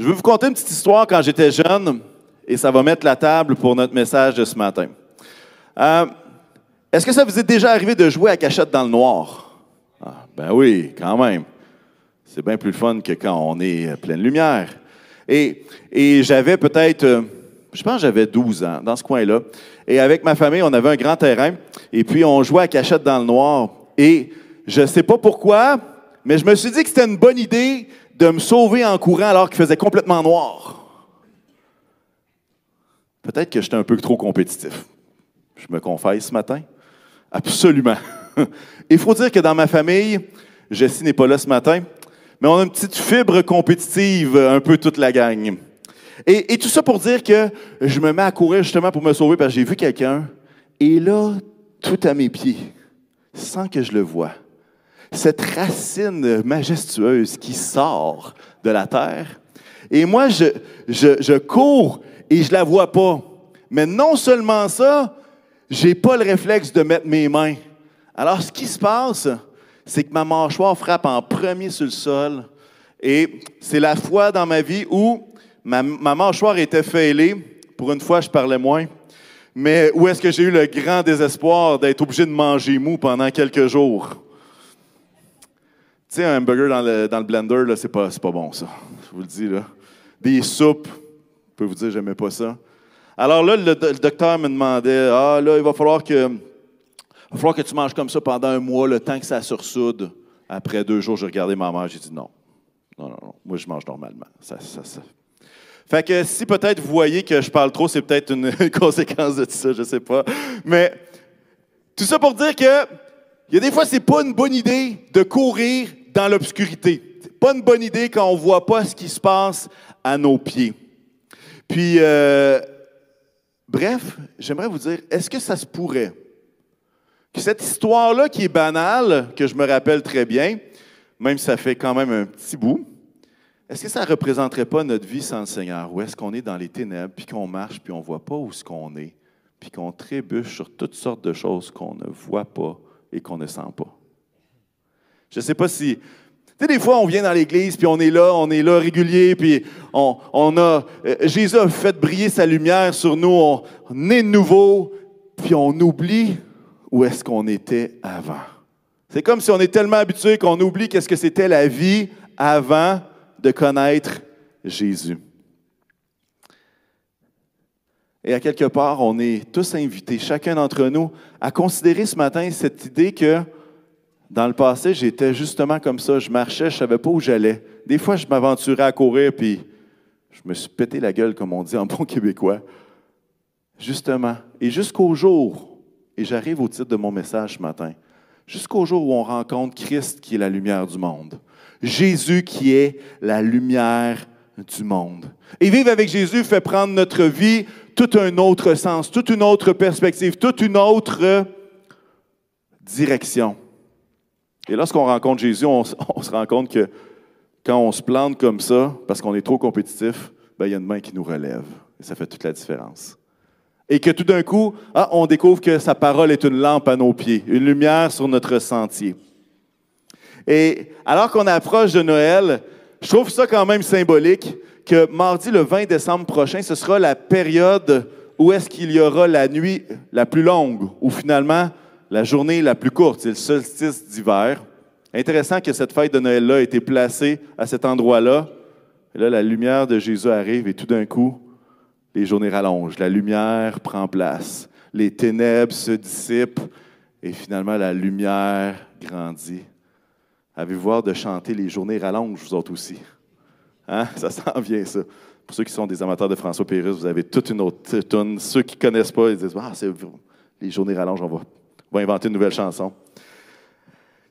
Je veux vous conter une petite histoire quand j'étais jeune et ça va mettre la table pour notre message de ce matin. Euh, Est-ce que ça vous est déjà arrivé de jouer à cachette dans le noir? Ah, ben oui, quand même. C'est bien plus fun que quand on est pleine lumière. Et, et j'avais peut-être, euh, je pense j'avais 12 ans dans ce coin-là. Et avec ma famille, on avait un grand terrain. Et puis, on jouait à cachette dans le noir. Et je ne sais pas pourquoi, mais je me suis dit que c'était une bonne idée de me sauver en courant alors qu'il faisait complètement noir. Peut-être que j'étais un peu trop compétitif. Je me confesse ce matin. Absolument. Il faut dire que dans ma famille, Jessie n'est pas là ce matin, mais on a une petite fibre compétitive, un peu toute la gang. Et, et, tout ça pour dire que je me mets à courir justement pour me sauver parce que j'ai vu quelqu'un. Et là, tout à mes pieds, sans que je le voie, cette racine majestueuse qui sort de la terre. Et moi, je, je, cours et je la vois pas. Mais non seulement ça, j'ai pas le réflexe de mettre mes mains. Alors, ce qui se passe, c'est que ma mâchoire frappe en premier sur le sol. Et c'est la fois dans ma vie où ma, ma mâchoire était fêlée. Pour une fois, je parlais moins. Mais où est-ce que j'ai eu le grand désespoir d'être obligé de manger mou pendant quelques jours? Tu sais, un hamburger dans le, dans le blender, là, c'est pas, pas bon, ça. Je vous le dis, là. Des soupes, je peux vous dire, j'aimais pas ça. Alors là, le, le, docteur me demandait, ah, là, il va falloir que, va falloir que tu manges comme ça pendant un mois, le temps que ça sursoude. Après deux jours, j'ai regardé ma mère, j'ai dit non. Non, non, non. Moi, je mange normalement. Ça, ça, ça. Fait que si peut-être vous voyez que je parle trop, c'est peut-être une conséquence de tout ça, je sais pas. Mais tout ça pour dire que il y a des fois, c'est pas une bonne idée de courir dans l'obscurité. Pas une bonne idée quand on voit pas ce qui se passe à nos pieds. Puis, euh, bref, j'aimerais vous dire, est-ce que ça se pourrait? Que cette histoire-là, qui est banale, que je me rappelle très bien, même si ça fait quand même un petit bout, est-ce que ça ne représenterait pas notre vie sans le Seigneur? Où est-ce qu'on est dans les ténèbres, puis qu'on marche, puis on ne voit pas où ce qu'on est, puis qu'on trébuche sur toutes sortes de choses qu'on ne voit pas et qu'on ne sent pas? Je ne sais pas si. Tu sais, des fois, on vient dans l'Église, puis on est là, on est là régulier, puis on, on a. Euh, Jésus a fait briller sa lumière sur nous, on, on est nouveau, puis on oublie où est-ce qu'on était avant. C'est comme si on est tellement habitué qu'on oublie qu'est-ce que c'était la vie avant de connaître Jésus. Et à quelque part, on est tous invités, chacun d'entre nous, à considérer ce matin cette idée que dans le passé, j'étais justement comme ça. Je marchais, je ne savais pas où j'allais. Des fois, je m'aventurais à courir, puis je me suis pété la gueule, comme on dit en bon québécois. Justement. Et jusqu'au jour, et j'arrive au titre de mon message ce matin, jusqu'au jour où on rencontre Christ qui est la lumière du monde. Jésus qui est la lumière du monde. Et vivre avec Jésus fait prendre notre vie tout un autre sens, toute une autre perspective, toute une autre direction. Et lorsqu'on rencontre Jésus, on, se rend compte que quand on se plante comme ça, parce qu'on est trop compétitif, ben, il y a une main qui nous relève. Et ça fait toute la différence. Et que tout d'un coup, ah, on découvre que sa parole est une lampe à nos pieds, une lumière sur notre sentier. Et alors qu'on approche de Noël, je trouve ça quand même symbolique que mardi le 20 décembre prochain, ce sera la période où est-ce qu'il y aura la nuit la plus longue, ou finalement la journée la plus courte, c'est le solstice d'hiver. Intéressant que cette fête de Noël-là ait été placée à cet endroit-là. Et là, la lumière de Jésus arrive et tout d'un coup, les journées rallongent, la lumière prend place, les ténèbres se dissipent et finalement la lumière grandit. Avez-vous hâte de chanter Les journées rallongent, vous autres aussi? Hein? Ça s'en vient, ça. Pour ceux qui sont des amateurs de François Pérusse, vous avez toute une autre tune. Ceux qui ne connaissent pas, ils disent Ah, c'est Les journées rallongent, on va, va inventer une nouvelle chanson.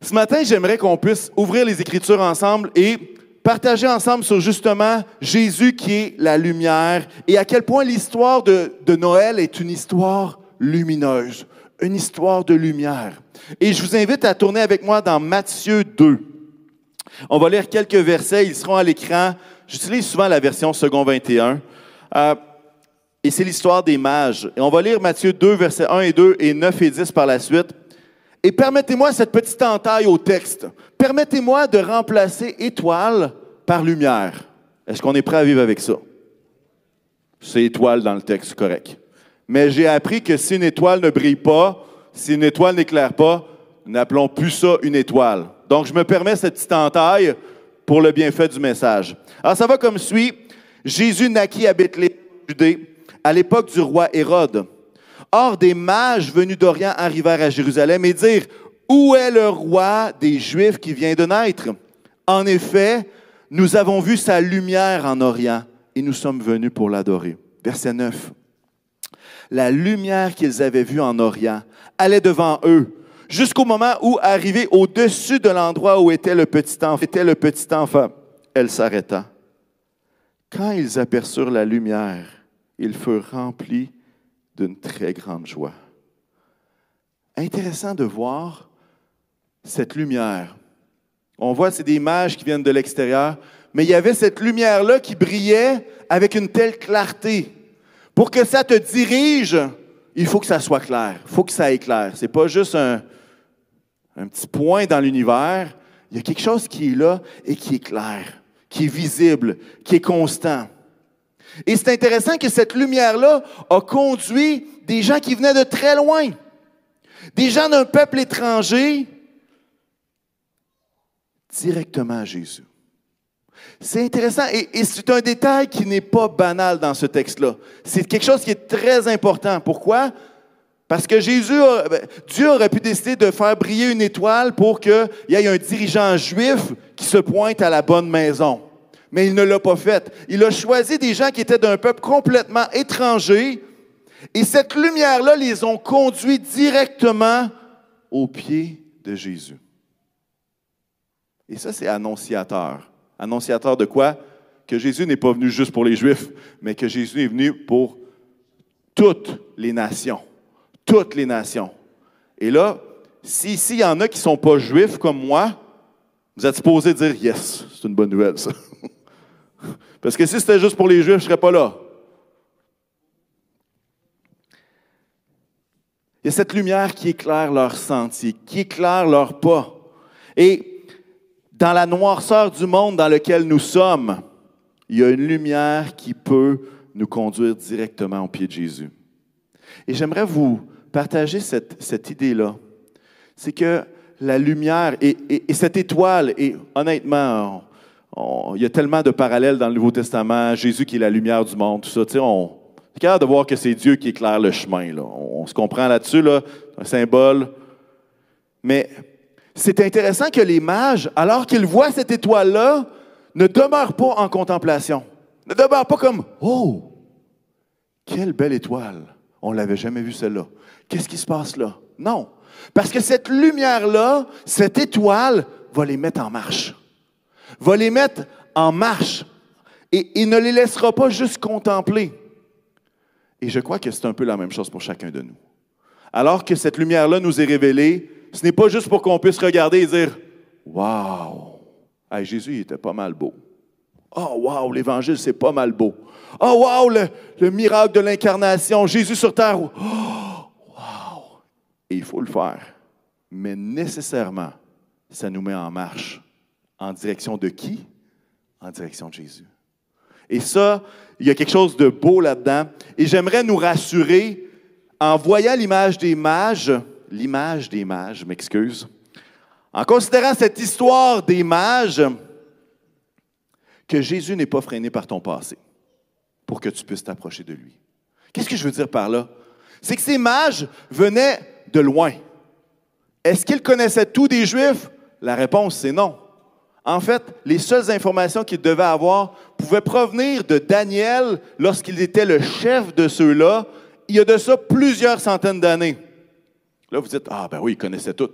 Ce matin, j'aimerais qu'on puisse ouvrir les Écritures ensemble et partager ensemble sur justement Jésus qui est la lumière et à quel point l'histoire de, Noël est une histoire lumineuse, une histoire de lumière. Et je vous invite à tourner avec moi dans Matthieu 2. On va lire quelques versets, ils seront à l'écran. J'utilise souvent la version second 21. Euh, et c'est l'histoire des mages. Et on va lire Matthieu 2, versets 1 et 2 et 9 et 10 par la suite. Et permettez-moi cette petite entaille au texte. Permettez-moi de remplacer étoile par lumière. Est-ce qu'on est prêt à vivre avec ça? C'est étoile dans le texte, correct. Mais j'ai appris que si une étoile ne brille pas, si une étoile n'éclaire pas, n'appelons plus ça une étoile. Donc, je me permets cette petite entaille pour le bienfait du message. Alors, ça va comme suit. Jésus naquit à Bethléem, Judée, à l'époque du roi Hérode. Or, des mages venus d'Orient arrivèrent à Jérusalem et dirent, Où est le roi des Juifs qui vient de naître? En effet, nous avons vu sa lumière en Orient et nous sommes venus pour l'adorer. Verset 9. La lumière qu'ils avaient vue en Orient allait devant eux jusqu'au moment où, arrivé au-dessus de l'endroit où était le petit enfant, était le petit enfant, elle s'arrêta. Quand ils aperçurent la lumière, ils furent remplis d'une très grande joie. Intéressant de voir cette lumière. On voit, c'est des images qui viennent de l'extérieur, mais il y avait cette lumière-là qui brillait avec une telle clarté. Pour que ça te dirige, il faut que ça soit clair, il faut que ça éclaire. Ce n'est pas juste un, un petit point dans l'univers. Il y a quelque chose qui est là et qui est clair, qui est visible, qui est constant. Et c'est intéressant que cette lumière-là a conduit des gens qui venaient de très loin, des gens d'un peuple étranger, directement à Jésus. C'est intéressant et, c'est un détail qui n'est pas banal dans ce texte-là. C'est quelque chose qui est très important. Pourquoi? Parce que Jésus, ben, Dieu aurait pu décider de faire briller une étoile pour qu'il y ait un dirigeant juif qui se pointe à la bonne maison mais il ne l'a pas fait. Il a choisi des gens qui étaient d'un peuple complètement étranger, et cette lumière-là les ont conduits directement aux pieds de Jésus. Et ça, c'est annonciateur. Annonciateur de quoi? Que Jésus n'est pas venu juste pour les Juifs, mais que Jésus est venu pour toutes les nations. Toutes les nations. Et là, si ici, il y en a qui ne sont pas juifs comme moi, vous êtes supposé dire Yes, c'est une bonne nouvelle, ça. Parce que si c'était juste pour les Juifs, je ne serais pas là. Il y a cette lumière qui éclaire leur sentier, qui éclaire leur pas. Et dans la noirceur du monde dans lequel nous sommes, il y a une lumière qui peut nous conduire directement au pied de Jésus. Et j'aimerais vous partager cette, cette idée-là. C'est que la lumière et, et, cette étoile, et honnêtement, il y a tellement de parallèles dans le Nouveau Testament, Jésus qui est la lumière du monde, tout ça. Tu sais, on est de voir que c'est Dieu qui éclaire le chemin. Là. On, se comprend là-dessus, là, un symbole. Mais c'est intéressant que les mages, alors qu'ils voient cette étoile-là, ne demeurent pas en contemplation. Ne demeurent pas comme Oh, quelle belle étoile! On ne l'avait jamais vue celle-là. Qu'est-ce qui se passe là? Non. Parce que cette lumière-là, cette étoile, va les mettre en marche va les mettre en marche et il ne les laissera pas juste contempler. Et je crois que c'est un peu la même chose pour chacun de nous. Alors que cette lumière-là nous est révélée, ce n'est pas juste pour qu'on puisse regarder et dire Waouh, Jésus il était pas mal beau. Oh, waouh, l'Évangile, c'est pas mal beau. Oh, waouh, le, miracle de l'incarnation, Jésus sur terre. Oh, waouh. Et il faut le faire. Mais nécessairement, ça nous met en marche en direction de qui? En direction de Jésus. Et ça, il y a quelque chose de beau là-dedans. Et j'aimerais nous rassurer en voyant l'image des mages, l'image des mages, m'excuse, en considérant cette histoire des mages, que Jésus n'est pas freiné par ton passé pour que tu puisses t'approcher de lui. Qu'est-ce que je veux dire par là? C'est que ces mages venaient de loin. Est-ce qu'ils connaissaient tous des Juifs? La réponse, c'est non. En fait, les seules informations qu'il devait avoir pouvaient provenir de Daniel lorsqu'il était le chef de ceux-là, il y a de ça plusieurs centaines d'années. Là, vous dites, ah ben oui, il connaissait tout.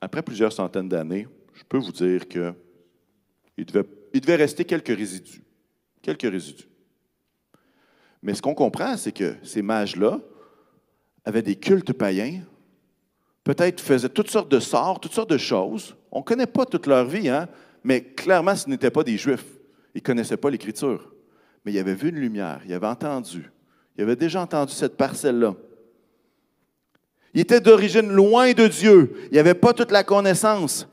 Après plusieurs centaines d'années, je peux vous dire qu'il il devait rester quelques résidus. Quelques résidus. Mais ce qu'on comprend, c'est que ces mages-là avaient des cultes païens, peut-être faisaient toutes sortes de sorts, toutes sortes de choses, on ne connaît pas toute leur vie, hein? mais clairement, ce n'étaient pas des Juifs. Ils ne connaissaient pas l'Écriture. Mais ils avaient vu une lumière, ils avaient entendu. Ils avaient déjà entendu cette parcelle-là. Ils étaient d'origine loin de Dieu. Ils n'avaient pas toute la connaissance.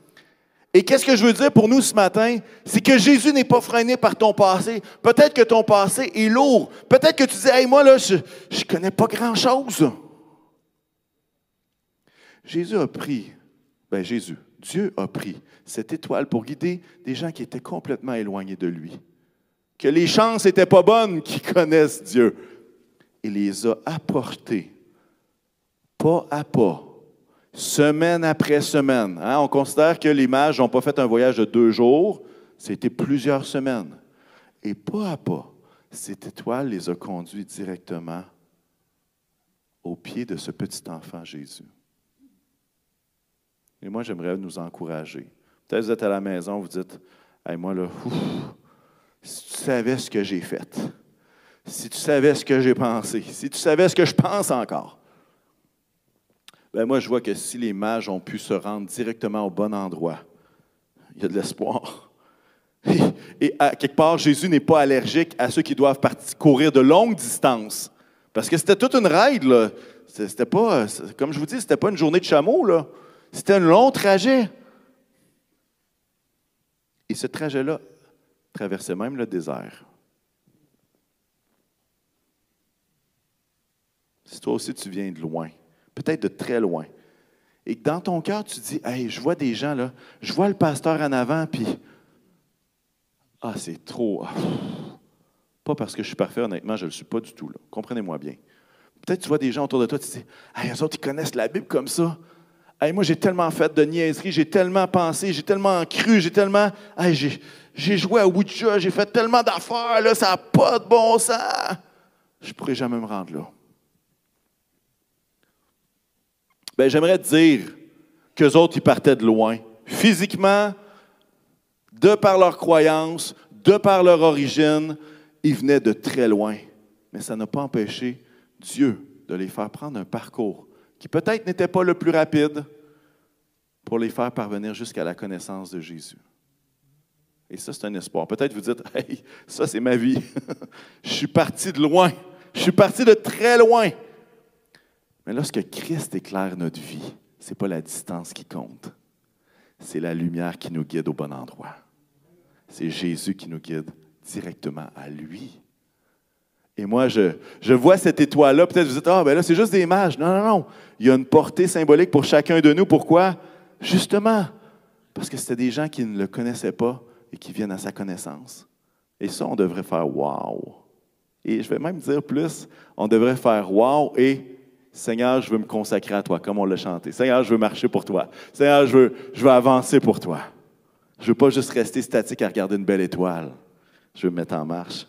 Et qu'est-ce que je veux dire pour nous ce matin? C'est que Jésus n'est pas freiné par ton passé. Peut-être que ton passé est lourd. Peut-être que tu dis, hey, moi, là, je ne connais pas grand-chose. Jésus a pris, ben Jésus, Dieu a pris cette étoile pour guider des gens qui étaient complètement éloignés de lui. Que les chances n'étaient pas bonnes qui connaissent Dieu. Il les a apportés pas à pas semaine après semaine. Hein, on considère que les mages n'ont pas fait un voyage de deux jours, c'était plusieurs semaines. Et pas à pas, cette étoile les a conduits directement au pied de ce petit enfant Jésus. Et moi, j'aimerais nous encourager. Peut-être que vous êtes à la maison, vous dites, hey, moi, là, si tu savais ce que j'ai fait, si tu savais ce que j'ai pensé, si tu savais ce que je pense encore, ben moi, je vois que si les mages ont pu se rendre directement au bon endroit, il y a de l'espoir. Et, à quelque part, Jésus n'est pas allergique à ceux qui doivent courir de longues distances. Parce que c'était toute une là. C'était pas, comme je vous dis, c'était pas une journée de chameau, là. C'était un long trajet. Et ce trajet-là traversait même le désert. Si toi aussi tu viens de loin, peut-être de très loin. Et que dans ton cœur, tu dis, hey, je vois des gens là, je vois le pasteur en avant, puis ah, c'est trop. Ah, pas parce que je suis parfait, honnêtement, je ne le suis pas du tout. Comprenez-moi bien. Peut-être tu vois des gens autour de toi, tu dis, hey, eux autres, ils connaissent la Bible comme ça. Hey, moi, j'ai tellement fait de niaiseries, j'ai tellement pensé, j'ai tellement cru, j'ai tellement. J'ai, joué à Ouija, j'ai fait tellement d'affaires, ça n'a pas de bon sens. Je ne pourrais jamais me rendre là. Ben, j'aimerais te dire qu'eux autres, ils partaient de loin. Physiquement, de par leur croyance, de par leur origine, ils venaient de très loin. Mais ça n'a pas empêché Dieu de les faire prendre un parcours qui peut-être n'était pas le plus rapide pour les faire parvenir jusqu'à la connaissance de Jésus. Et ça, c'est un espoir. Peut-être vous dites, hey, ça, c'est ma vie. Je suis parti de loin. Je suis parti de très loin. Mais lorsque Christ éclaire notre vie, ce n'est pas la distance qui compte. C'est la lumière qui nous guide au bon endroit. C'est Jésus qui nous guide directement à lui. Et moi, je, je vois cette étoile-là. Peut-être vous dites, ah, ben là, c'est juste des images. Non, non, non. Il y a une portée symbolique pour chacun de nous. Pourquoi? Justement, parce que c'était des gens qui ne le connaissaient pas et qui viennent à sa connaissance. Et ça, on devrait faire wow. Et je vais même dire plus, on devrait faire wow et Seigneur, je veux me consacrer à toi, comme on l'a chanté. Seigneur, je veux marcher pour toi. Seigneur, je veux, je veux avancer pour toi. Je ne veux pas juste rester statique à regarder une belle étoile. Je veux me mettre en marche.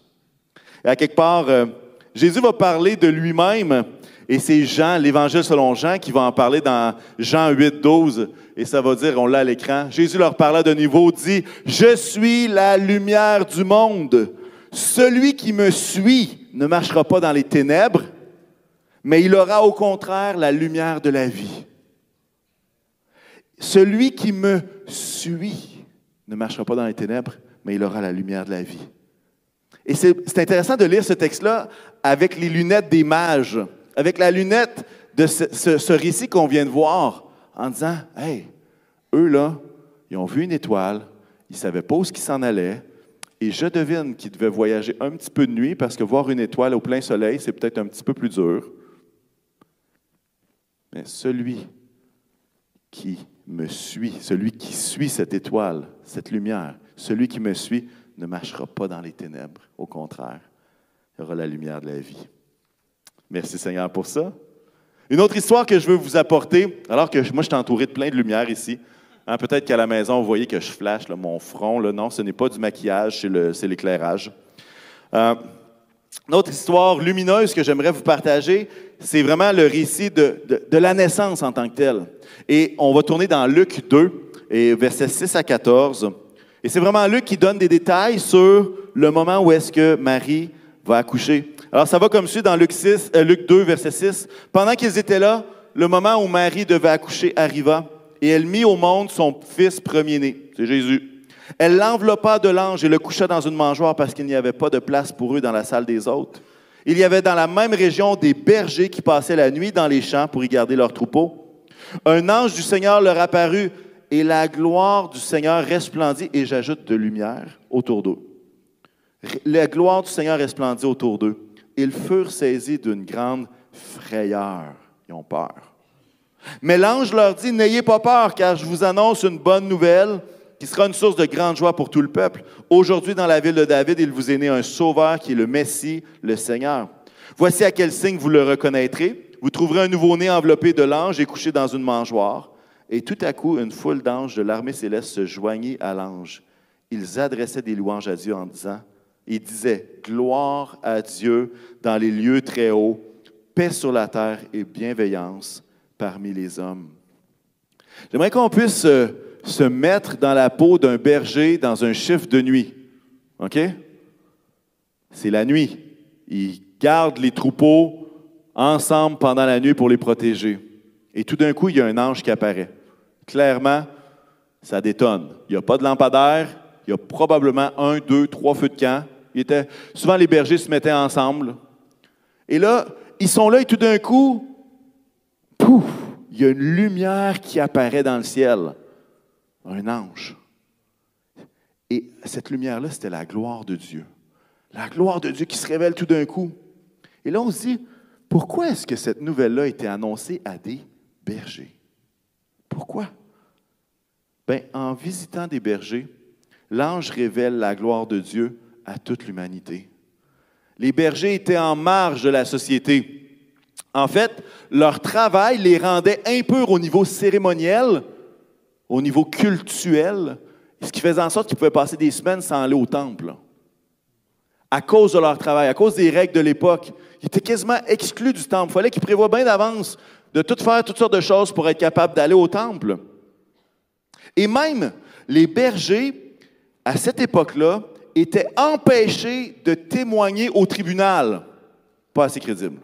Et à quelque part, euh, Jésus va parler de lui-même, et c'est Jean, l'Évangile selon Jean, qui va en parler dans Jean 8, 12, et ça va dire, on l'a à l'écran, Jésus leur parla de nouveau, dit, Je suis la lumière du monde. Celui qui me suit ne marchera pas dans les ténèbres, mais il aura au contraire la lumière de la vie. Celui qui me suit ne marchera pas dans les ténèbres, mais il aura la lumière de la vie. Et c'est intéressant de lire ce texte-là avec les lunettes des mages, avec la lunette de ce, récit qu'on vient de voir, en disant, hey, eux là, ils ont vu une étoile, ils ne savaient pas où ils s'en allaient, et je devine qu'ils devaient voyager un petit peu de nuit parce que voir une étoile au plein soleil, c'est peut-être un petit peu plus dur. Mais celui qui me suit, celui qui suit cette étoile, cette lumière, celui qui me suit ne marchera pas dans les ténèbres. Au contraire, il aura la lumière de la vie. Merci Seigneur pour ça. Une autre histoire que je veux vous apporter, alors que moi je suis entouré de plein de lumière ici. Hein, peut-être qu'à la maison, vous voyez que je flash mon front. Non, ce n'est pas du maquillage, c'est l'éclairage. Euh, une autre histoire lumineuse que j'aimerais vous partager, c'est vraiment le récit de, la naissance en tant que telle. Et on va tourner dans Luc 2, et versets 6 à 14. Et c'est vraiment Luc qui donne des détails sur le moment où est-ce que Marie va accoucher. Alors ça va comme suit dans Luc, 6, euh, Luc 2, verset 6. Pendant qu'ils étaient là, le moment où Marie devait accoucher arriva, et elle mit au monde son fils premier-né, c'est Jésus. Elle l'enveloppa de l'ange et le coucha dans une mangeoire parce qu'il n'y avait pas de place pour eux dans la salle des hôtes. Il y avait dans la même région des bergers qui passaient la nuit dans les champs pour y garder leurs troupeaux. Un ange du Seigneur leur apparut et la gloire du Seigneur resplendit, et j'ajoute de lumière autour d'eux. La gloire du Seigneur resplendit autour d'eux. Ils furent saisis d'une grande frayeur. Ils ont peur. Mais l'ange leur dit, N'ayez pas peur, car je vous annonce une bonne nouvelle qui sera une source de grande joie pour tout le peuple. Aujourd'hui, dans la ville de David, il vous est né un sauveur qui est le Messie, le Seigneur. Voici à quel signe vous le reconnaîtrez. Vous trouverez un nouveau-né enveloppé de l'ange et couché dans une mangeoire. Et tout à coup, une foule d'anges de l'armée céleste se joignit à l'ange. Ils adressaient des louanges à Dieu en disant, ils disaient, Gloire à Dieu dans les lieux très hauts, paix sur la terre et bienveillance parmi les hommes. J'aimerais qu'on puisse euh, se mettre dans la peau d'un berger dans un chiffre de nuit. OK? C'est la nuit. Il garde les troupeaux ensemble pendant la nuit pour les protéger. Et tout d'un coup, il y a un ange qui apparaît. Clairement, ça détonne. Il n'y a pas de lampadaire, il y a probablement un, deux, trois feux de camp. Il était, souvent, les bergers se mettaient ensemble. Et là, ils sont là et tout d'un coup, pouf, il y a une lumière qui apparaît dans le ciel. Un ange. Et cette lumière-là, c'était la gloire de Dieu. La gloire de Dieu qui se révèle tout d'un coup. Et là, on se dit, pourquoi est-ce que cette nouvelle-là a été annoncée à des bergers? Pourquoi? Bien, en visitant des bergers, l'ange révèle la gloire de Dieu à toute l'humanité. Les bergers étaient en marge de la société. En fait, leur travail les rendait impurs au niveau cérémoniel, au niveau cultuel, ce qui faisait en sorte qu'ils pouvaient passer des semaines sans aller au temple. À cause de leur travail, à cause des règles de l'époque, ils étaient quasiment exclus du temple. Il fallait qu'ils prévoient bien d'avance de tout faire toutes sortes de choses pour être capables d'aller au temple. Et même les bergers, à cette époque-là, étaient empêchés de témoigner au tribunal. Pas assez crédible.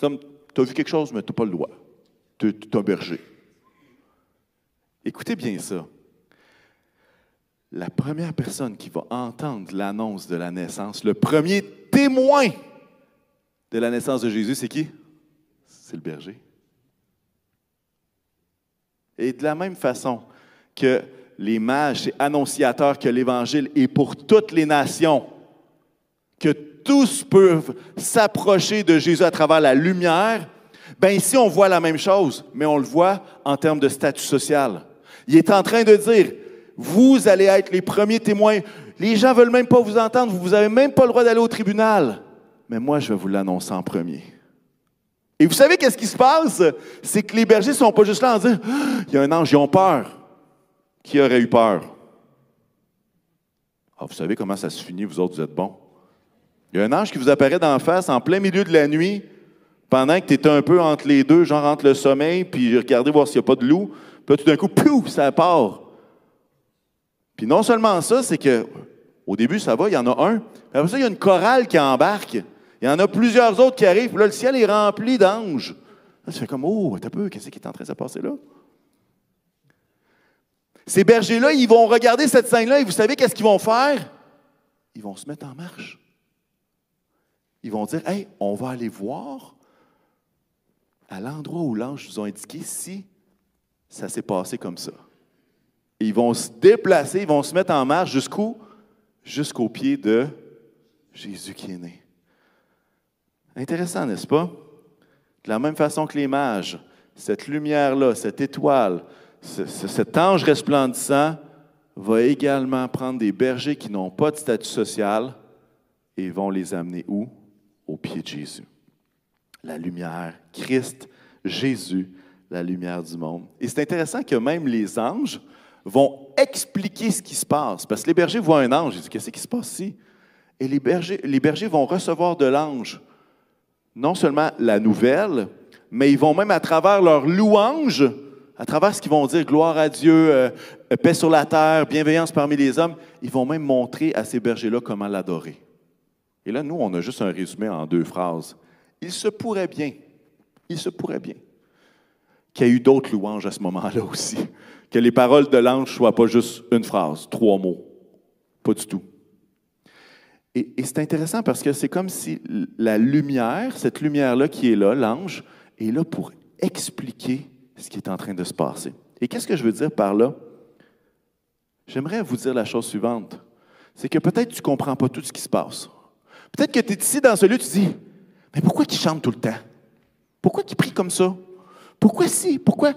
Comme, tu as vu quelque chose, mais tu n'as pas le droit. Tu es un berger. Écoutez bien ça. La première personne qui va entendre l'annonce de la naissance, le premier témoin de la naissance de Jésus, c'est qui? C'est le berger. Et de la même façon que les mages, c'est annonciateurs que l'Évangile est pour toutes les nations, que tous peuvent s'approcher de Jésus à travers la lumière, bien ici on voit la même chose, mais on le voit en termes de statut social. Il est en train de dire, vous allez être les premiers témoins. Les gens ne veulent même pas vous entendre, vous n'avez même pas le droit d'aller au tribunal. Mais moi, je vais vous l'annoncer en premier. Et vous savez qu'est-ce qui se passe? C'est que les bergers ne sont pas juste là en disant, ah, il y a un ange, ils ont peur. Qui aurait eu peur? Ah, vous savez comment ça se finit, vous autres, vous êtes bons. Il y a un ange qui vous apparaît d'en face en plein milieu de la nuit, pendant que tu étais un peu entre les deux, genre entre le sommeil, puis regardez voir s'il n'y a pas de loup. Puis tout d'un coup, pouf, ça part. Puis non seulement ça, c'est que au début, ça va, il y en a un. Puis après ça, il y a une chorale qui embarque. Il y en a plusieurs autres qui arrivent. Là, le ciel est rempli d'anges. Là, tu fais comme, oh, un peu, qu'est-ce qui est en train de se passer là? Ces bergers-là, ils vont regarder cette scène-là et vous savez qu'est-ce qu'ils vont faire? Ils vont se mettre en marche. Ils vont dire, hey, on va aller voir à l'endroit où l'ange nous a indiqué si ça s'est passé comme ça. ils vont se déplacer, ils vont se mettre en marche jusqu'où? Jusqu'au pied de Jésus qui est né. Intéressant, n'est-ce pas? De la même façon que les mages, cette lumière-là, cette étoile, cet ange resplendissant va également prendre des bergers qui n'ont pas de statut social et vont les amener où? Au pied de Jésus. La lumière, Christ, Jésus, la lumière du monde. Et c'est intéressant que même les anges vont expliquer ce qui se passe. Parce que les bergers voient un ange, ils disent Qu'est-ce qui se passe ici? Et les bergers, les bergers vont recevoir de l'ange non seulement la nouvelle, mais ils vont même à travers leur louange, à travers ce qu'ils vont dire, gloire à Dieu, euh, paix sur la terre, bienveillance parmi les hommes, ils vont même montrer à ces bergers-là comment l'adorer. Et là, nous, on a juste un résumé en deux phrases. Il se pourrait bien, il se pourrait bien qu'il y ait eu d'autres louanges à ce moment-là aussi, que les paroles de l'ange ne soient pas juste une phrase, trois mots, pas du tout. Et, c'est intéressant parce que c'est comme si la lumière, cette lumière-là qui est là, l'ange, est là pour expliquer ce qui est en train de se passer. Et qu'est-ce que je veux dire par là? J'aimerais vous dire la chose suivante. C'est que peut-être tu ne comprends pas tout ce qui se passe. Peut-être que tu es ici dans ce lieu, tu dis, mais pourquoi il chante tout le temps? Pourquoi il prie comme ça? Pourquoi si? Pourquoi,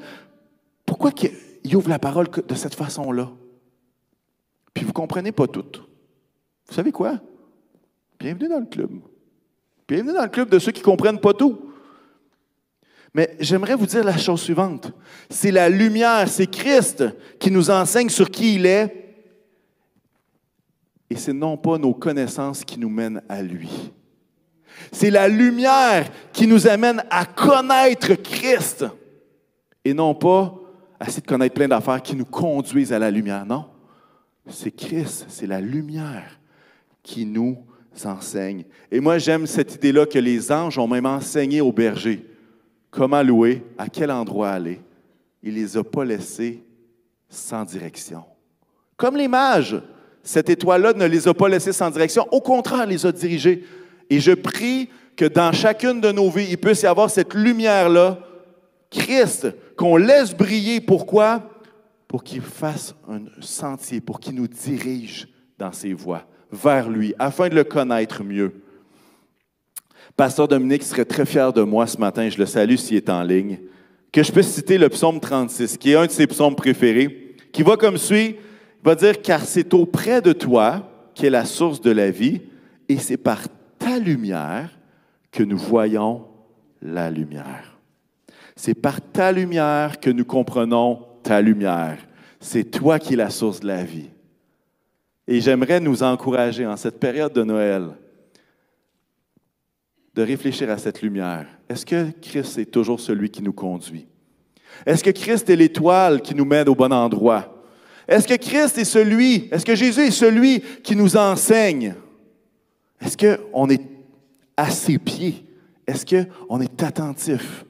pourquoi il ouvre la parole de cette façon-là? Puis vous ne comprenez pas tout. Vous savez quoi? Bienvenue dans le club. Bienvenue dans le club de ceux qui ne comprennent pas tout. Mais j'aimerais vous dire la chose suivante. C'est la lumière, c'est Christ qui nous enseigne sur qui il est. Et c'est non pas nos connaissances qui nous mènent à lui. C'est la lumière qui nous amène à connaître Christ. Et non pas à essayer de connaître plein d'affaires qui nous conduisent à la lumière. Non. C'est Christ, c'est la lumière qui nous enseigne. Et moi, j'aime cette idée-là que les anges ont même enseigné aux bergers comment louer, à quel endroit aller. Il ne les a pas laissés sans direction. Comme les mages, cette étoile-là ne les a pas laissés sans direction, au contraire, les a dirigés. Et je prie que dans chacune de nos vies, il puisse y avoir cette lumière-là, Christ, qu'on laisse briller. Pourquoi? Pour qu'il fasse un sentier, pour qu'il nous dirige dans ses voies, vers lui, afin de le connaître mieux. Pasteur Dominique serait très fier de moi ce matin, je le salue s'il est en ligne, que je puisse citer le psaume 36, qui est un de ses psaumes préférés, qui va comme suit, il va dire, car c'est auprès de toi qu'est la source de la vie, et c'est par ta lumière que nous voyons la lumière. C'est par ta lumière que nous comprenons ta lumière. C'est toi qui es la source de la vie. Et j'aimerais nous encourager en cette période de Noël de réfléchir à cette lumière. Est-ce que Christ est toujours celui qui nous conduit? Est-ce que Christ est l'étoile qui nous mène au bon endroit? Est-ce que Christ est celui, est-ce que Jésus est celui qui nous enseigne? Est-ce qu'on est à ses pieds? Est-ce qu'on est attentif?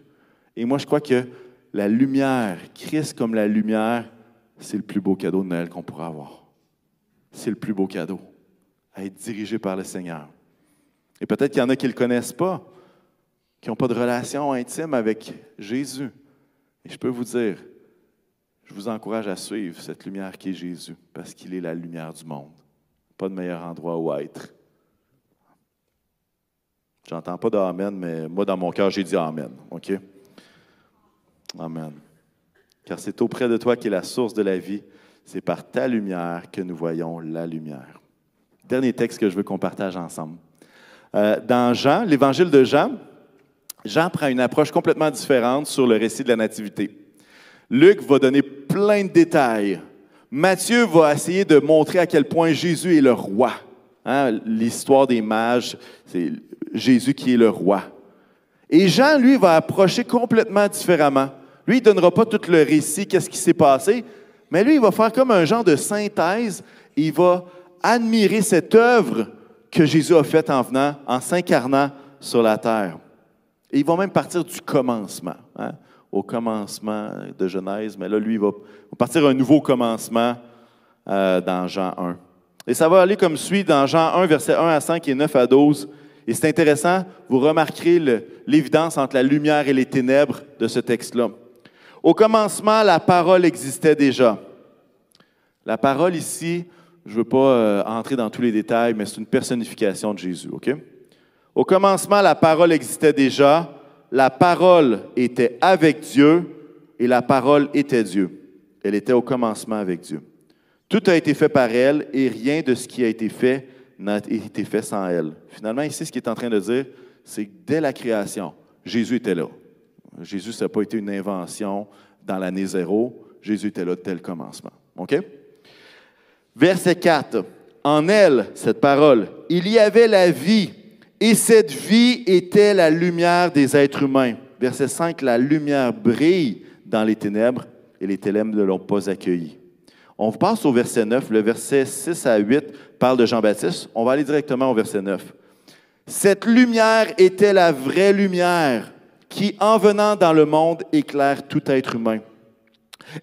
Et moi, je crois que la lumière, Christ comme la lumière, c'est le plus beau cadeau de Noël qu'on pourra avoir. C'est le plus beau cadeau, à être dirigé par le Seigneur. Et peut-être qu'il y en a qui ne le connaissent pas, qui n'ont pas de relation intime avec Jésus. Et je peux vous dire, je vous encourage à suivre cette lumière qui est Jésus, parce qu'il est la lumière du monde. Pas de meilleur endroit où être. J'entends pas d'Amen, mais moi, dans mon cœur, j'ai dit Amen. OK? Amen. Car c'est auprès de toi qui est la source de la vie. C'est par ta lumière que nous voyons la lumière. Dernier texte que je veux qu'on partage ensemble. Euh, dans Jean, l'évangile de Jean, Jean prend une approche complètement différente sur le récit de la Nativité. Luc va donner plein de détails. Matthieu va essayer de montrer à quel point Jésus est le roi. Hein, l'histoire des mages, c'est Jésus qui est le roi. Et Jean, lui, va approcher complètement différemment. Lui, il ne donnera pas tout le récit, qu'est-ce qui s'est passé, mais lui, il va faire comme un genre de synthèse. Il va admirer cette œuvre que Jésus a fait en venant, en s'incarnant sur la terre. Et ils vont même partir du commencement, hein, au commencement de Genèse, mais là, lui, il va, partir un nouveau commencement euh, dans Jean 1. Et ça va aller comme suit dans Jean 1, versets 1 à 5 et 9 à 12. Et c'est intéressant, vous remarquerez l'évidence entre la lumière et les ténèbres de ce texte-là. Au commencement, la parole existait déjà. La parole ici, je ne veux pas euh, entrer dans tous les détails, mais c'est une personnification de Jésus? Au commencement, la parole existait déjà, la parole était avec Dieu et la parole était Dieu. Elle était au commencement avec Dieu. Tout a été fait par elle et rien de ce qui a été fait n'a été fait sans elle. Finalement, ici, ce qu'il est en train de dire, c'est que dès la création, Jésus était là. Jésus, ça n'a pas été une invention dans l'année zéro. Jésus était là dès le commencement. OK? Verset 4. En elle, cette parole, il y avait la vie, et cette vie était la lumière des êtres humains. Verset 5, la lumière brille dans les ténèbres, et les ténèbres ne l'ont pas accueillie. On passe au verset 9. Le verset 6 à 8 parle de Jean-Baptiste. On va aller directement au verset 9. Cette lumière était la vraie lumière qui, en venant dans le monde, éclaire tout être humain.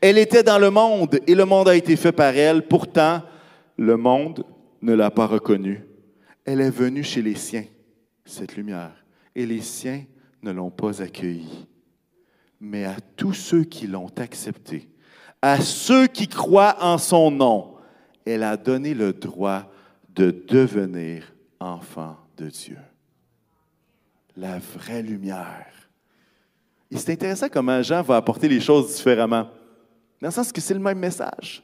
Elle était dans le monde et le monde a été fait par elle. Pourtant, le monde ne l'a pas reconnue. Elle est venue chez les siens, cette lumière, et les siens ne l'ont pas accueillie. mais à tous ceux qui l'ont accepté, à ceux qui croient en son nom, elle a donné le droit de devenir enfants de Dieu. La vraie lumière. Et c'est intéressant comment Jean va apporter les choses différemment. Dans le sens que c'est le même message.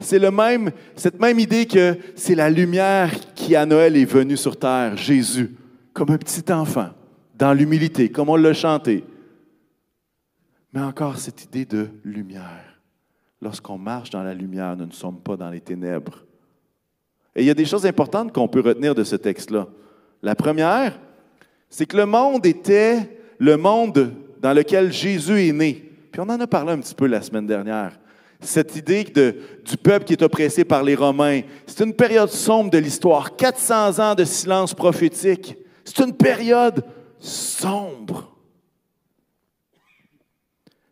C'est le même, cette même idée que c'est la lumière qui à Noël est venue sur terre, Jésus, comme un petit enfant, dans l'humilité, comme on l'a chanté. Mais encore cette idée de lumière. Lorsqu'on marche dans la lumière, nous ne sommes pas dans les ténèbres. Et il y a des choses importantes qu'on peut retenir de ce texte-là. La première, c'est que le monde était le monde dans lequel Jésus est né. Puis on en a parlé un petit peu la semaine dernière. Cette idée de, du peuple qui est oppressé par les Romains, c'est une période sombre de l'histoire. 400 ans de silence prophétique. C'est une période sombre.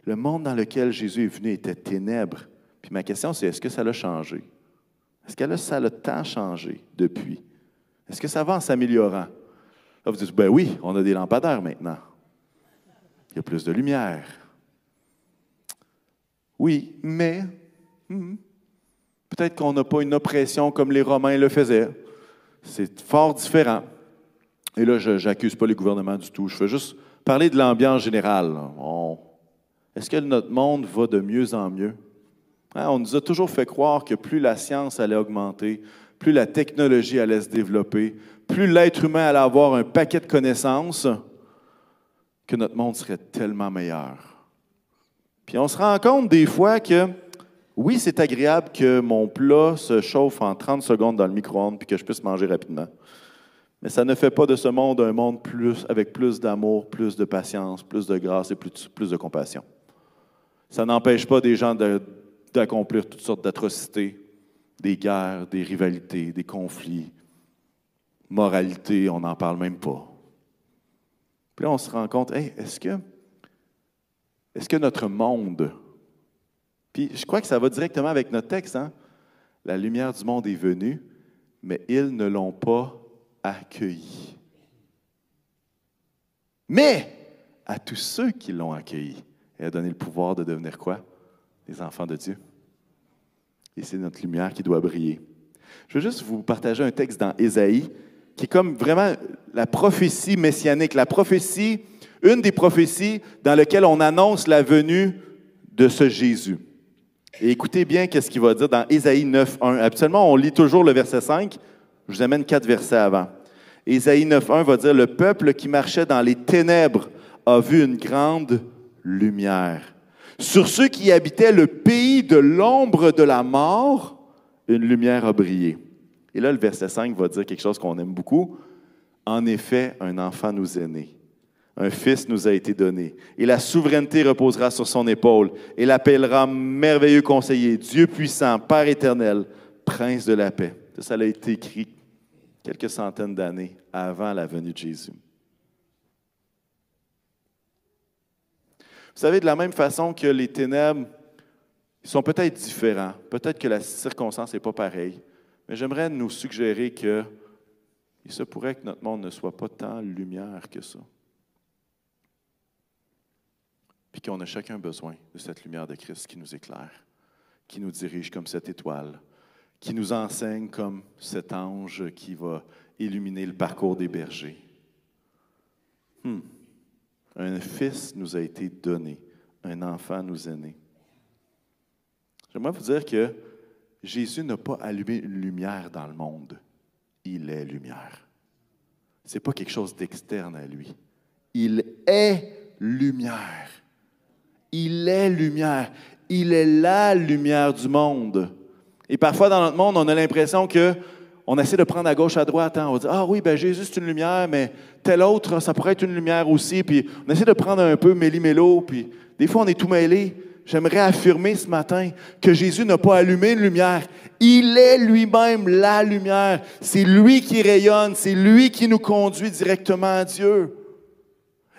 Le monde dans lequel Jésus est venu était ténèbres. Puis ma question, c'est est-ce que ça l'a changé? Est-ce que ça a tant changé depuis? Est-ce que ça va en s'améliorant? Là, vous dites, ben oui, on a des lampadaires maintenant. Il y a plus de lumière. Oui, mais hmm, peut-être qu'on n'a pas une oppression comme les Romains le faisaient. C'est fort différent. Et là, je n'accuse pas les gouvernements du tout. Je veux juste parler de l'ambiance générale. Est-ce que notre monde va de mieux en mieux? Hein, on nous a toujours fait croire que plus la science allait augmenter, plus la technologie allait se développer, plus l'être humain allait avoir un paquet de connaissances, que notre monde serait tellement meilleur. Puis on se rend compte des fois que, oui, c'est agréable que mon plat se chauffe en 30 secondes dans le micro-ondes puis que je puisse manger rapidement. Mais ça ne fait pas de ce monde un monde plus, avec plus d'amour, plus de patience, plus de grâce et plus, de compassion. Ça n'empêche pas des gens d'accomplir toutes sortes d'atrocités, des guerres, des rivalités, des conflits, moralité, on n'en parle même pas. Puis là, on se rend compte, est-ce que, est que notre monde, puis je crois que ça va directement avec notre texte, hein? la lumière du monde est venue, mais ils ne l'ont pas accueilli. Mais à tous ceux qui l'ont accueilli, elle a donné le pouvoir de devenir quoi? les enfants de Dieu. Et c'est notre lumière qui doit briller. Je veux juste vous partager un texte dans Ésaïe qui est comme vraiment la prophétie messianique, la prophétie, une des prophéties dans lesquelles on annonce la venue de ce Jésus. Et écoutez bien qu'est-ce qu'il va dire dans Ésaïe 9, 1. Habituellement, on lit toujours le verset 5. Je vous amène quatre versets avant. Ésaïe 9, 1 va dire Le peuple qui marchait dans les ténèbres a vu une grande lumière. Sur ceux qui habitaient le pays de l'ombre de la mort, une lumière a brillé. Et là, le verset 5 va dire quelque chose qu'on aime beaucoup. En effet, un enfant nous est né. Un fils nous a été donné. Et la souveraineté reposera sur son épaule. Et l'appellera merveilleux conseiller, Dieu puissant, Père éternel, Prince de la paix. Ça, a été écrit quelques centaines d'années avant la venue de Jésus. Vous savez, de la même façon que les ténèbres sont peut-être différents, peut-être que la circonstance n'est pas pareille, mais j'aimerais nous suggérer que il se pourrait que notre monde ne soit pas tant lumière que ça. Puis qu'on a chacun besoin de cette lumière de Christ qui nous éclaire, qui nous dirige comme cette étoile, qui nous enseigne comme cet ange qui va illuminer le parcours des bergers. Hmm. Un fils nous a été donné, un enfant nous est né. J'aimerais vous dire que Jésus n'a pas allumé une lumière dans le monde. Il est lumière. Ce n'est pas quelque chose d'externe à lui. Il est lumière. Il est lumière. Il est la lumière du monde. Et parfois dans notre monde, on a l'impression que on essaie de prendre à gauche, à droite. Hein. On dire, ah oui, ben Jésus, c'est une lumière, mais tel autre, ça pourrait être une lumière aussi. Puis on essaie de prendre un peu méli-mélo, puis des fois, on est tout mêlé. J'aimerais affirmer ce matin que Jésus n'a pas allumé une lumière. Il est lui-même la lumière. C'est lui qui rayonne. C'est lui qui nous conduit directement à Dieu.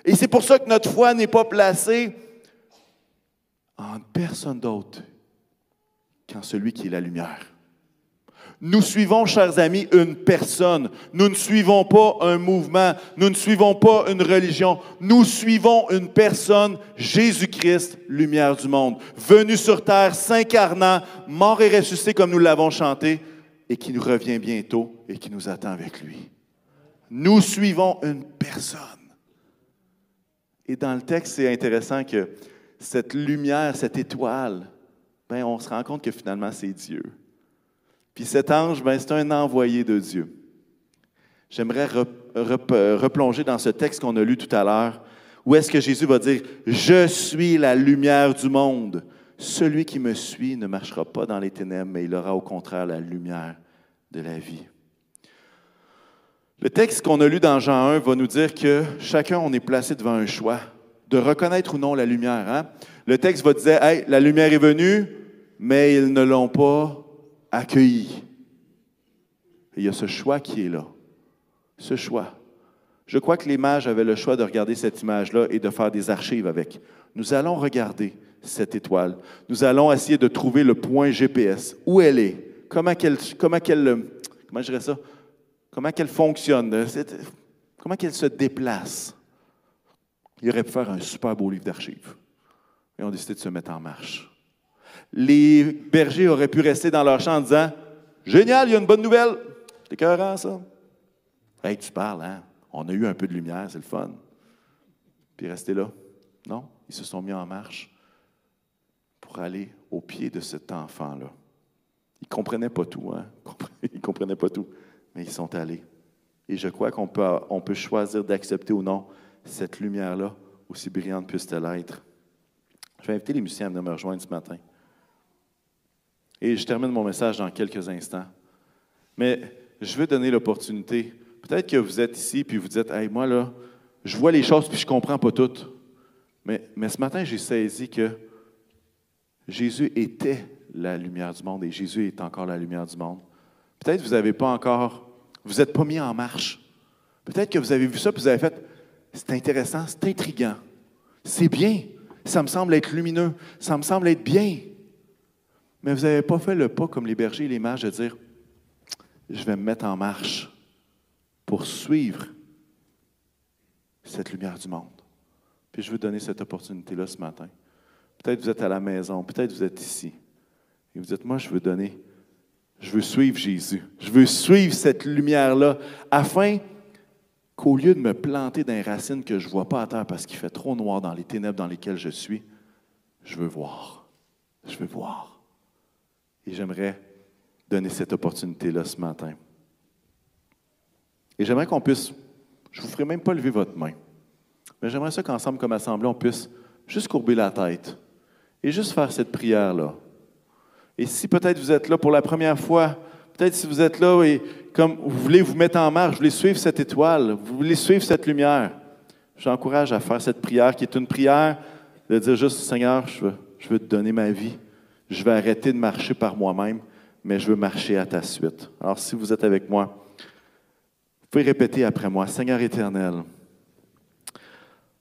Et c'est pour ça que notre foi n'est pas placée en personne d'autre qu'en celui qui est la lumière. Nous suivons, chers amis, une personne. Nous ne suivons pas un mouvement. Nous ne suivons pas une religion. Nous suivons une personne, Jésus-Christ, lumière du monde, venu sur terre, s'incarnant, mort et ressuscité comme nous l'avons chanté, et qui nous revient bientôt et qui nous attend avec lui. Nous suivons une personne. Et dans le texte, c'est intéressant que cette lumière, cette étoile, ben, on se rend compte que finalement, c'est Dieu. Puis cet ange, ben, c'est un envoyé de Dieu. J'aimerais replonger dans ce texte qu'on a lu tout à l'heure, où est-ce que Jésus va dire, Je suis la lumière du monde. Celui qui me suit ne marchera pas dans les ténèbres, mais il aura au contraire la lumière de la vie. Le texte qu'on a lu dans Jean 1 va nous dire que chacun, on est placé devant un choix de reconnaître ou non la lumière. Hein? Le texte va dire, hey, la lumière est venue, mais ils ne l'ont pas accueilli. il y a ce choix qui est là. Ce choix. Je crois que les mages avaient le choix de regarder cette image-là et de faire des archives avec. Nous allons regarder cette étoile. Nous allons essayer de trouver le point GPS. Où elle est? Comment qu'elle, comment qu'elle, comment je ça? Comment qu'elle fonctionne? Comment qu'elle se déplace? Il aurait pu faire un super beau livre d'archives. Et on a décidé de se mettre en marche les bergers auraient pu rester dans leur champ en disant Génial, il y a une bonne nouvelle. C'est écœurant, ça. Hey, tu parles, hein? On a eu un peu de lumière, c'est le fun. Puis rester là. Non, ils se sont mis en marche pour aller au pied de cet enfant-là. Ils ne comprenaient pas tout, hein? Ils ne comprenaient pas tout, mais ils sont allés. Et je crois qu'on peut, peut choisir d'accepter ou non cette lumière-là, aussi brillante puisse-t-elle être. Je vais inviter les musiciens à venir me rejoindre ce matin. Et je termine mon message dans quelques instants. Mais je veux donner l'opportunité. Peut-être que vous êtes ici puis vous dites Hey, moi, là, je vois les choses puis je ne comprends pas toutes. Mais, mais ce matin, j'ai saisi que Jésus était la lumière du monde et Jésus est encore la lumière du monde. Peut-être que vous n'avez pas encore, vous n'êtes pas mis en marche. Peut-être que vous avez vu ça et vous avez fait C'est intéressant, c'est intriguant, c'est bien, ça me semble être lumineux, ça me semble être bien. Mais vous n'avez pas fait le pas comme les bergers et les mages de dire, je vais me mettre en marche pour suivre cette lumière du monde. Puis je veux donner cette opportunité-là ce matin. Peut-être vous êtes à la maison, peut-être vous êtes ici. Et vous dites, moi, je veux donner, je veux suivre Jésus. Je veux suivre cette lumière-là afin qu'au lieu de me planter dans les racines que je ne vois pas à terre parce qu'il fait trop noir dans les ténèbres dans lesquelles je suis, je veux voir. Je veux voir. Et j'aimerais donner cette opportunité-là ce matin. Et j'aimerais qu'on puisse, je ne vous ferai même pas lever votre main, mais j'aimerais ça qu'ensemble, comme assemblée, on puisse juste courber la tête et juste faire cette prière-là. Et si peut-être vous êtes là pour la première fois, peut-être si vous êtes là et comme vous voulez vous mettre en marche, vous voulez suivre cette étoile, vous voulez suivre cette lumière, j'encourage à faire cette prière qui est une prière de dire juste, Seigneur, je veux, je veux te donner ma vie je vais arrêter de marcher par moi-même, mais je veux marcher à ta suite. Alors si vous êtes avec moi, vous pouvez répéter après moi, Seigneur éternel,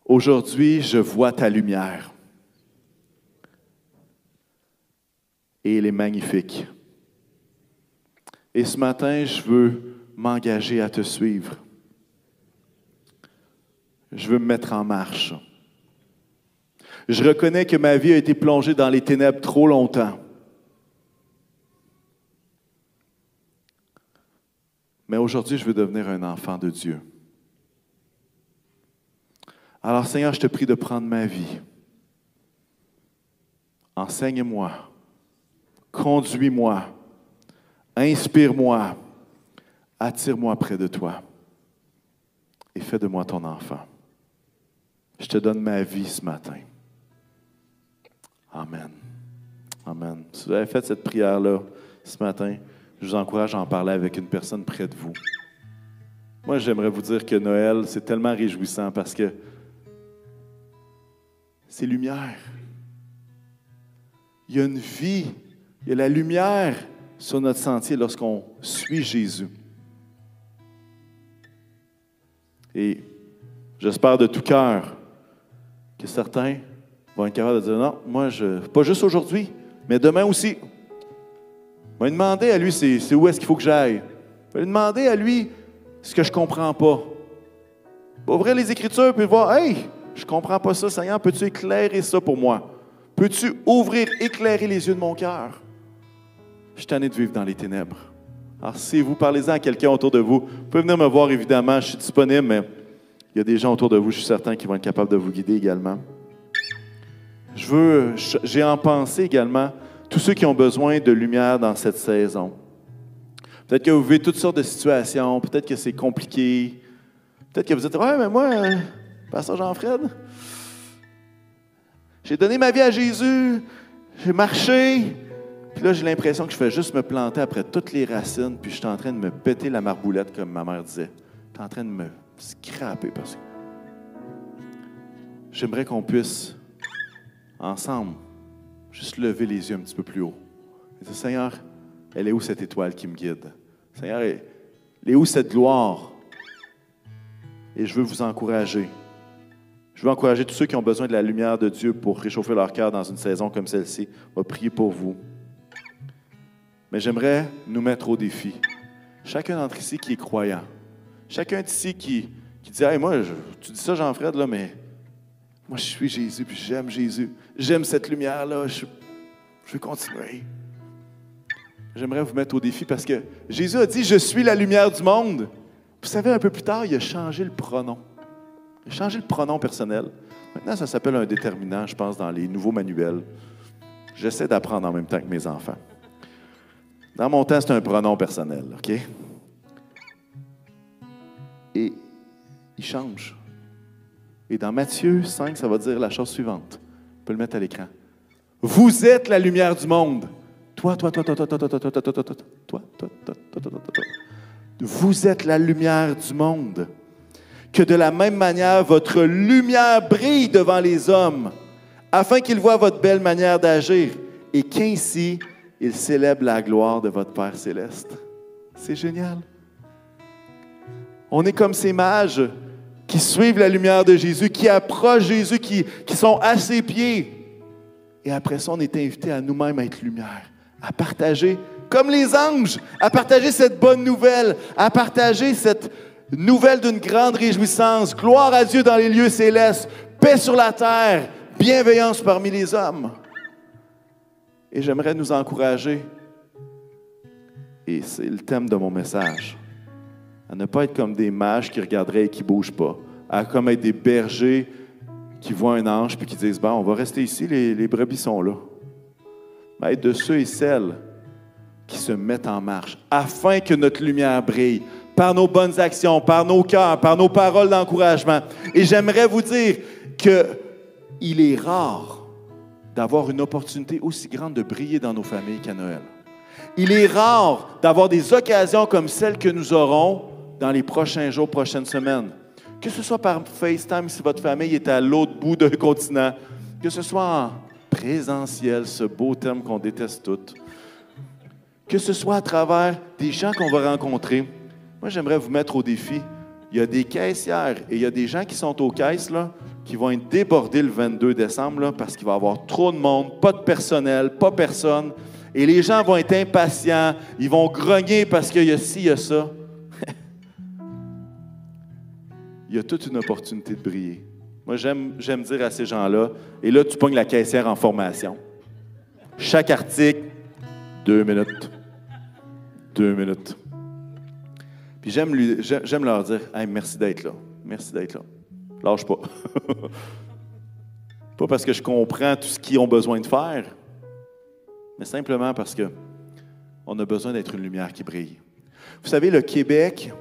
aujourd'hui je vois ta lumière et elle est magnifique. Et ce matin, je veux m'engager à te suivre. Je veux me mettre en marche. Je reconnais que ma vie a été plongée dans les ténèbres trop longtemps. Mais aujourd'hui, je veux devenir un enfant de Dieu. Alors Seigneur, je te prie de prendre ma vie. Enseigne-moi, conduis-moi, inspire-moi, attire-moi près de toi et fais de moi ton enfant. Je te donne ma vie ce matin. Amen. Amen. Si vous avez fait cette prière-là ce matin, je vous encourage à en parler avec une personne près de vous. Moi, j'aimerais vous dire que Noël, c'est tellement réjouissant parce que c'est lumière. Il y a une vie, il y a la lumière sur notre sentier lorsqu'on suit Jésus. Et j'espère de tout cœur que certains vont être capables de dire non, moi, je, pas juste aujourd'hui, mais demain aussi. Je vais demander à lui c'est où est-ce qu'il faut que j'aille? Je vais lui demander à lui ce que je ne comprends pas. Je vais ouvrir les Écritures puis voir Hey, je ne comprends pas ça, Seigneur, peux-tu éclairer ça pour moi? Peux-tu ouvrir, éclairer les yeux de mon cœur? Je suis tanné de vivre dans les ténèbres. Alors, si vous parlez-en à quelqu'un autour de vous, vous pouvez venir me voir, évidemment, je suis disponible, mais il y a des gens autour de vous, je suis certain, qui vont être capables de vous guider également. Je veux, j'ai en pensée également tous ceux qui ont besoin de lumière dans cette saison. Peut-être que vous vivez toutes sortes de situations, peut-être que c'est compliqué, peut-être que vous dites Ouais, mais moi, euh, Pasteur Jean-Fred, j'ai donné ma vie à Jésus, j'ai marché, puis là, j'ai l'impression que je fais juste me planter après toutes les racines, puis je suis en train de me péter la marboulette, comme ma mère disait. Je suis en train de me scraper parce que j'aimerais qu'on puisse, ensemble, juste lever les yeux un petit peu plus haut. Et dire, Seigneur, elle est où cette étoile qui me guide? Seigneur, elle est où cette gloire? Et je veux vous encourager. Je veux encourager tous ceux qui ont besoin de la lumière de Dieu pour réchauffer leur cœur dans une saison comme celle-ci. On va prier pour vous. Mais j'aimerais nous mettre au défi. Chacun d'entre ici qui est croyant. Chacun d'ici qui, qui dit Hey, moi, tu dis ça, Jean-Fred, mais moi, je suis Jésus, puis j'aime Jésus. J'aime cette lumière-là. Je, je veux continuer. J'aimerais vous mettre au défi parce que Jésus a dit Je suis la lumière du monde. Vous savez, un peu plus tard, il a changé le pronom. Il a changé le pronom personnel. Maintenant, ça s'appelle un déterminant, je pense, dans les nouveaux manuels. J'essaie d'apprendre en même temps que mes enfants. Dans mon temps, c'est un pronom personnel, OK? Et il change. Et dans Matthieu 5, ça va dire la chose suivante. On peut le mettre à l'écran. Vous êtes la lumière du monde. Toi, toi, toi, toi, toi, toi, toi, toi, toi, toi, toi, toi, toi, toi, toi, toi, toi, toi. Vous êtes la lumière du monde. Que de la même manière, votre lumière brille devant les hommes, afin qu'ils voient votre belle manière d'agir, et qu'ainsi ils célèbrent la gloire de votre Père céleste. C'est génial. On est comme ces mages qui suivent la lumière de Jésus, qui approchent Jésus, qui, sont à ses pieds. Et après ça, on est invité à nous-mêmes à être lumière, à partager, comme les anges, à partager cette bonne nouvelle, à partager cette nouvelle d'une grande réjouissance. Gloire à Dieu dans les lieux célestes, paix sur la terre, bienveillance parmi les hommes. Et j'aimerais nous encourager, et c'est le thème de mon message, à ne pas être comme des mages qui regarderaient et qui ne bougent pas, à comme être des bergers qui voient un ange puis qui disent Bon, on va rester ici, les, brebis sont là. Mais être de ceux et celles qui se mettent en marche afin que notre lumière brille par nos bonnes actions, par nos cœurs, par nos paroles d'encouragement. Et j'aimerais vous dire qu'il est rare d'avoir une opportunité aussi grande de briller dans nos familles qu'à Noël. Il est rare d'avoir des occasions comme celles que nous aurons dans les prochains jours, prochaines semaines. Que ce soit par FaceTime si votre famille est à l'autre bout d'un continent, que ce soit en présentiel, ce beau terme qu'on déteste toutes, que ce soit à travers des gens qu'on va rencontrer. Moi, j'aimerais vous mettre au défi. Il y a des caissières et il y a des gens qui sont aux caisses, qui vont être débordés le 22 décembre parce qu'il va y avoir trop de monde, pas de personnel, pas personne. Et les gens vont être impatients, ils vont grogner parce qu'il y a ci, il y a ça. Il y a toute une opportunité de briller. Moi, j'aime, j'aime dire à ces gens-là, et là, tu pognes la caissière en formation. Chaque article, deux minutes. Deux minutes. Puis j'aime, lui, j'aime leur dire merci d'être là. Merci d'être là. Lâche pas. pas parce que je comprends tout ce qu'ils ont besoin de faire, mais simplement parce que on a besoin d'être une lumière qui brille. Vous savez, le Québec,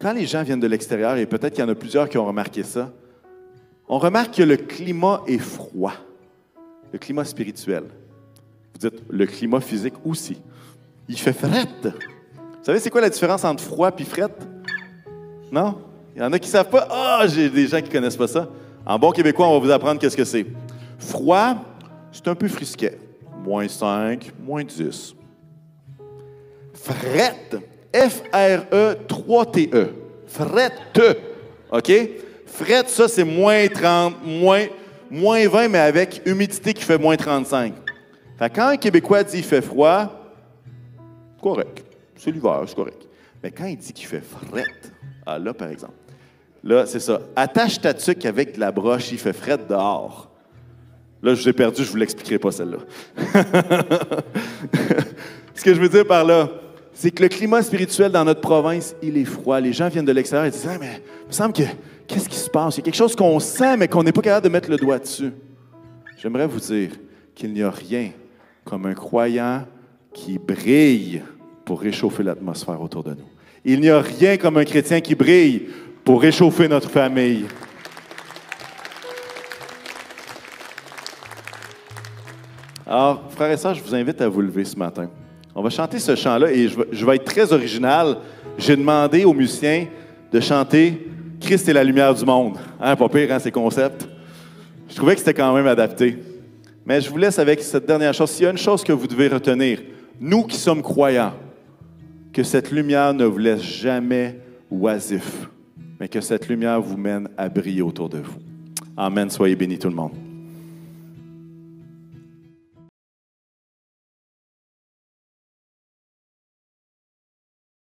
quand les gens viennent de l'extérieur, et peut-être qu'il y en a plusieurs qui ont remarqué ça, on remarque que le climat est froid, le climat spirituel. Vous dites le climat physique aussi. Il fait frette. Vous savez, c'est quoi la différence entre froid et frette? Non? Il y en a qui ne savent pas. Ah, j'ai des gens qui ne connaissent pas ça. En bon québécois, on va vous apprendre qu'est-ce que c'est. Froid, c'est un peu frisquet. Moins 5, moins 10. Frette, F-R-E-3-T-E. Frette. OK? Frette, ça, c'est moins 30, moins, 20, mais avec humidité qui fait moins 35. Fait quand un Québécois dit il fait froid, correct. C'est l'hiver, c'est correct. Mais quand il dit qu'il fait frette, ah, là, par exemple, là, c'est ça. Attache ta tuque avec de la broche, il fait frette dehors. Là, je vous ai perdu, je ne vous l'expliquerai pas celle-là. Ce que je veux dire par là, c'est que le climat spirituel dans notre province, il est froid. Les gens viennent de l'extérieur et disent ah, mais il me semble que qu'est-ce qui se passe? Il y a quelque chose qu'on sent, mais qu'on n'est pas capable de mettre le doigt dessus. J'aimerais vous dire qu'il n'y a rien comme un croyant qui brille pour réchauffer l'atmosphère autour de nous. Il n'y a rien comme un chrétien qui brille pour réchauffer notre famille. Alors, frères et sœurs, je vous invite à vous lever ce matin. On va chanter ce chant-là et je vais, être très original. J'ai demandé aux musiciens de chanter Christ est la lumière du monde. Hein, pas pire, hein, ces concepts. Je trouvais que c'était quand même adapté. Mais je vous laisse avec cette dernière chose. S'il y a une chose que vous devez retenir, nous qui sommes croyants, que cette lumière ne vous laisse jamais oisif, mais que cette lumière vous mène à briller autour de vous. Amen. Soyez bénis tout le monde.